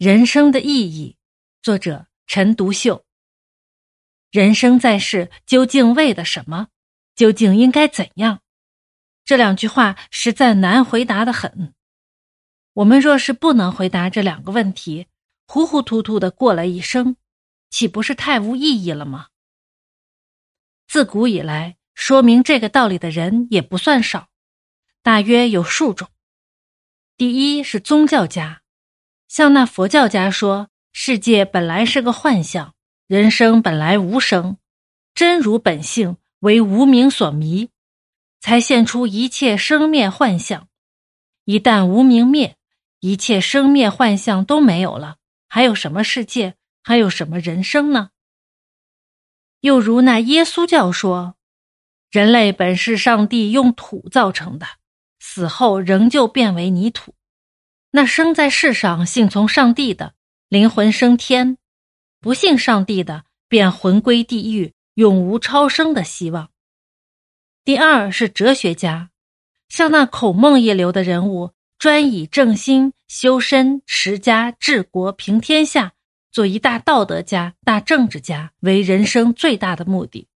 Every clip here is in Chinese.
人生的意义，作者陈独秀。人生在世，究竟为的什么？究竟应该怎样？这两句话实在难回答的很。我们若是不能回答这两个问题，糊糊涂涂的过了一生，岂不是太无意义了吗？自古以来，说明这个道理的人也不算少，大约有数种。第一是宗教家。像那佛教家说，世界本来是个幻象，人生本来无生，真如本性为无名所迷，才现出一切生灭幻象。一旦无名灭，一切生灭幻象都没有了，还有什么世界，还有什么人生呢？又如那耶稣教说，人类本是上帝用土造成的，死后仍旧变为泥土。那生在世上信从上帝的灵魂升天，不信上帝的便魂归地狱，永无超生的希望。第二是哲学家，像那孔孟一流的人物，专以正心、修身、持家、治国、平天下，做一大道德家、大政治家为人生最大的目的。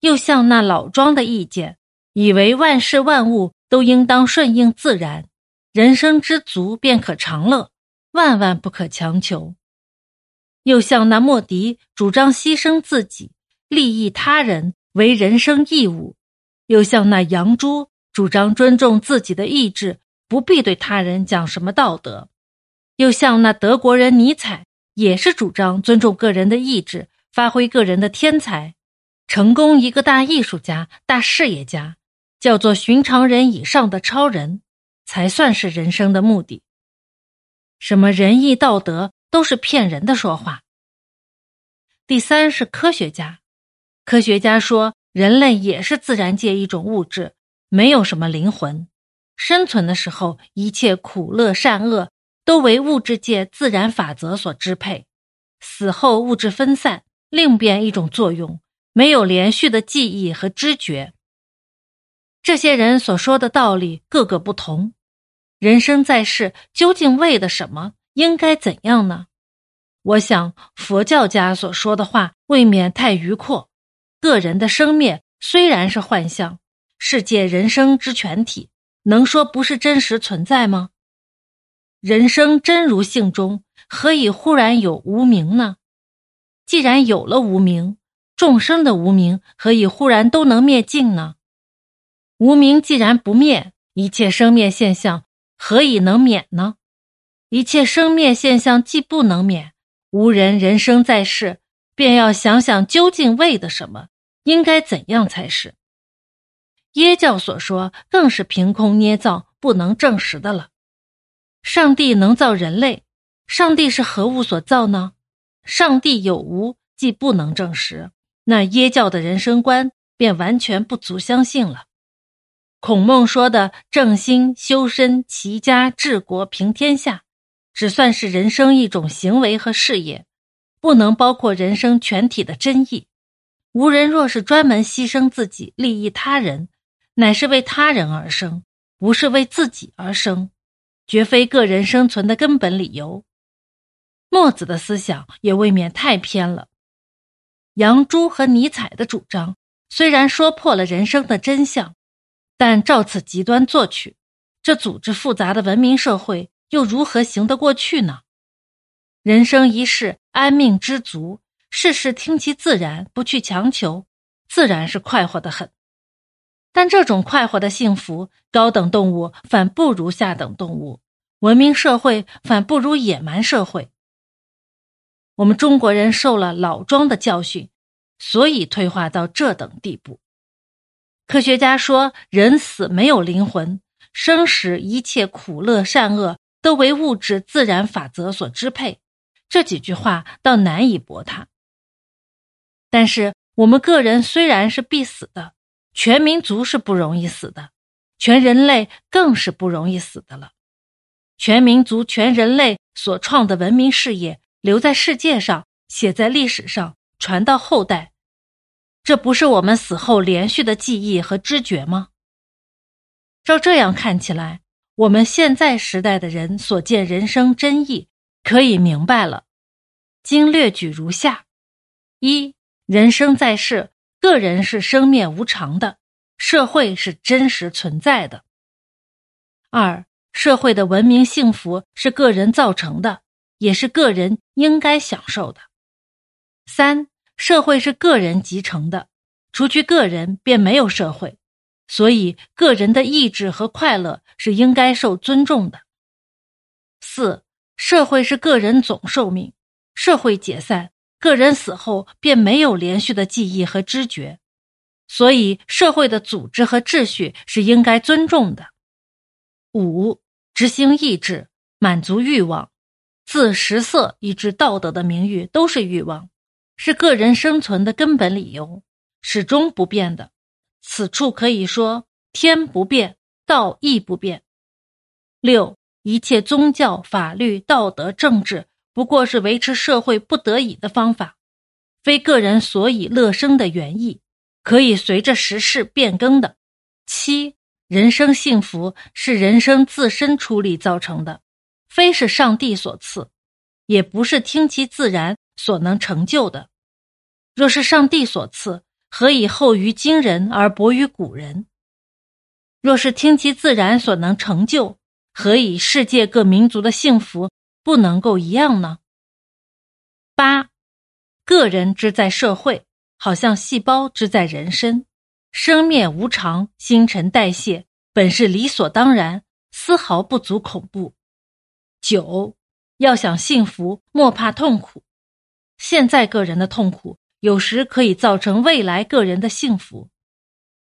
又像那老庄的意见，以为万事万物都应当顺应自然。人生知足便可长乐，万万不可强求。又像那莫迪主张牺牲自己，利益他人为人生义务；又像那杨朱主张尊重自己的意志，不必对他人讲什么道德；又像那德国人尼采，也是主张尊重个人的意志，发挥个人的天才，成功一个大艺术家、大事业家，叫做寻常人以上的超人。才算是人生的目的。什么仁义道德都是骗人的说话。第三是科学家，科学家说人类也是自然界一种物质，没有什么灵魂。生存的时候，一切苦乐善恶都为物质界自然法则所支配；死后物质分散，另变一种作用，没有连续的记忆和知觉。这些人所说的道理各个不同。人生在世，究竟为的什么？应该怎样呢？我想，佛教家所说的话未免太愚阔。个人的生灭虽然是幻象，世界人生之全体，能说不是真实存在吗？人生真如性中，何以忽然有无名呢？既然有了无名，众生的无名何以忽然都能灭尽呢？无名既然不灭，一切生灭现象。何以能免呢？一切生灭现象既不能免，无人人生在世，便要想想究竟为的什么，应该怎样才是。耶教所说更是凭空捏造，不能证实的了。上帝能造人类，上帝是何物所造呢？上帝有无，既不能证实，那耶教的人生观便完全不足相信了。孔孟说的正心、修身、齐家、治国、平天下，只算是人生一种行为和事业，不能包括人生全体的真意。无人若是专门牺牲自己利益他人，乃是为他人而生，不是为自己而生，绝非个人生存的根本理由。墨子的思想也未免太偏了。杨朱和尼采的主张虽然说破了人生的真相。但照此极端作曲，这组织复杂的文明社会又如何行得过去呢？人生一世，安命知足，事事听其自然，不去强求，自然是快活的很。但这种快活的幸福，高等动物反不如下等动物，文明社会反不如野蛮社会。我们中国人受了老庄的教训，所以退化到这等地步。科学家说：“人死没有灵魂，生时一切苦乐善恶都为物质自然法则所支配。”这几句话倒难以驳他。但是我们个人虽然是必死的，全民族是不容易死的，全人类更是不容易死的了。全民族、全人类所创的文明事业，留在世界上，写在历史上，传到后代。这不是我们死后连续的记忆和知觉吗？照这样看起来，我们现在时代的人所见人生真意，可以明白了。经略举如下：一、人生在世，个人是生灭无常的，社会是真实存在的。二、社会的文明幸福是个人造成的，也是个人应该享受的。三、社会是个人集成的，除去个人便没有社会，所以个人的意志和快乐是应该受尊重的。四、社会是个人总寿命，社会解散，个人死后便没有连续的记忆和知觉，所以社会的组织和秩序是应该尊重的。五、执行意志，满足欲望，自食色以至道德的名誉都是欲望，是个人生存的根本理由，始终不变的。此处可以说天不变，道亦不变。六、一切宗教、法律、道德、政治，不过是维持社会不得已的方法，非个人所以乐生的原意，可以随着时事变更的。七。人生幸福是人生自身出力造成的，非是上帝所赐，也不是听其自然所能成就的。若是上帝所赐，何以后于今人而薄于古人？若是听其自然所能成就，何以世界各民族的幸福不能够一样呢？八，个人之在社会，好像细胞之在人身。生灭无常，新陈代谢本是理所当然，丝毫不足恐怖。九，要想幸福，莫怕痛苦。现在个人的痛苦，有时可以造成未来个人的幸福。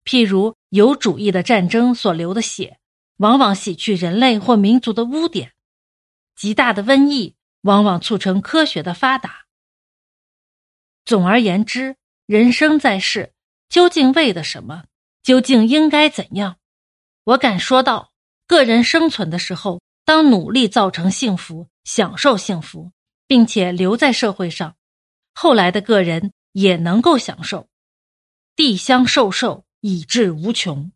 譬如有主义的战争所流的血，往往洗去人类或民族的污点；极大的瘟疫，往往促成科学的发达。总而言之，人生在世。究竟为的什么？究竟应该怎样？我敢说道：个人生存的时候，当努力造成幸福，享受幸福，并且留在社会上，后来的个人也能够享受。地相寿寿，以至无穷。